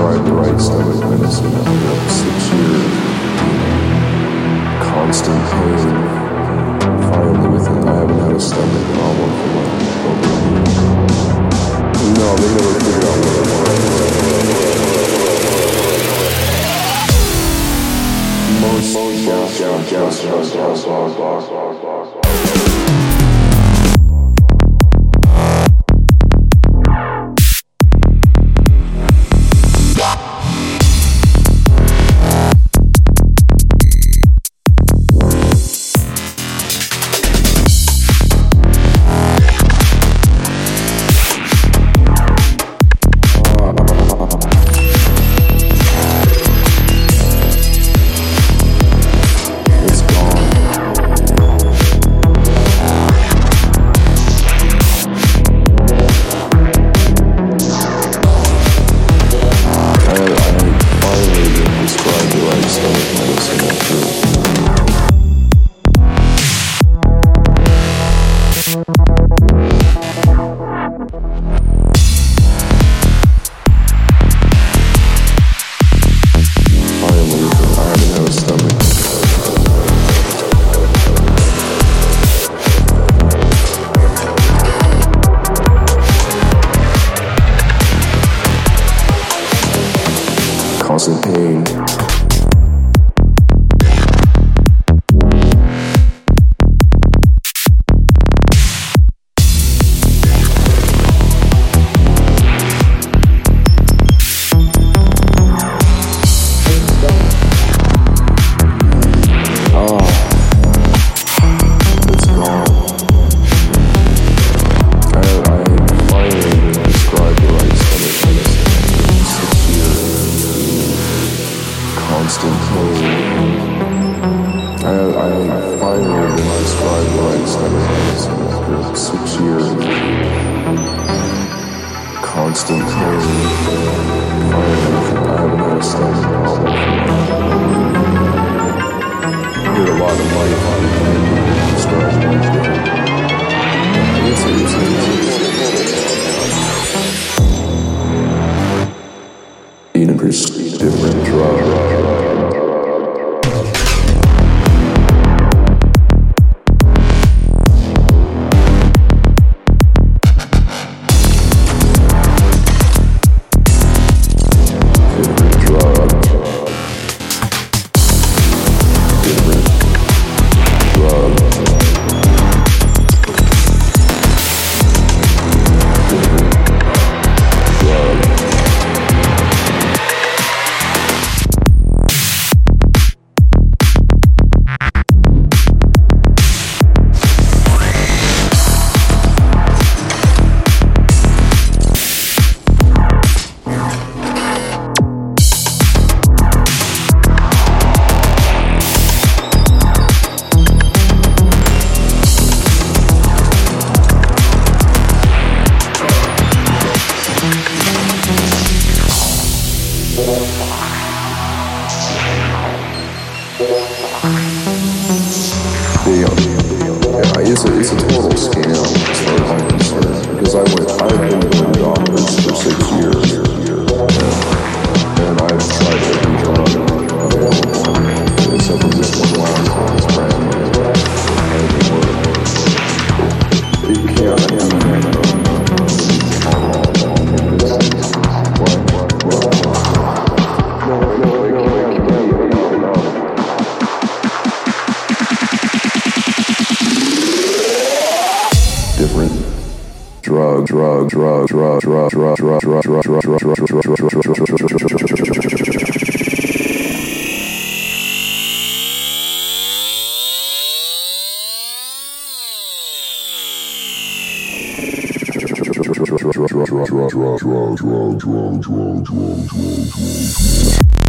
prescribed the right stomach medicine after six years. Constant pain. Finally, within, I haven't had a stomach for like over a year. No, they never figured out what it was. Most, most, yeah, yeah, yeah, yeah, yeah, yeah. It's instant. I, I finally realized five lives after six years. Constant cold. Finally, I a lot of life. Total scam as far as I'm concerned because I went I've been going to doctors for six years. And I've tried drug drug drug drug drug drug drug drug drug drug drug drug drug drug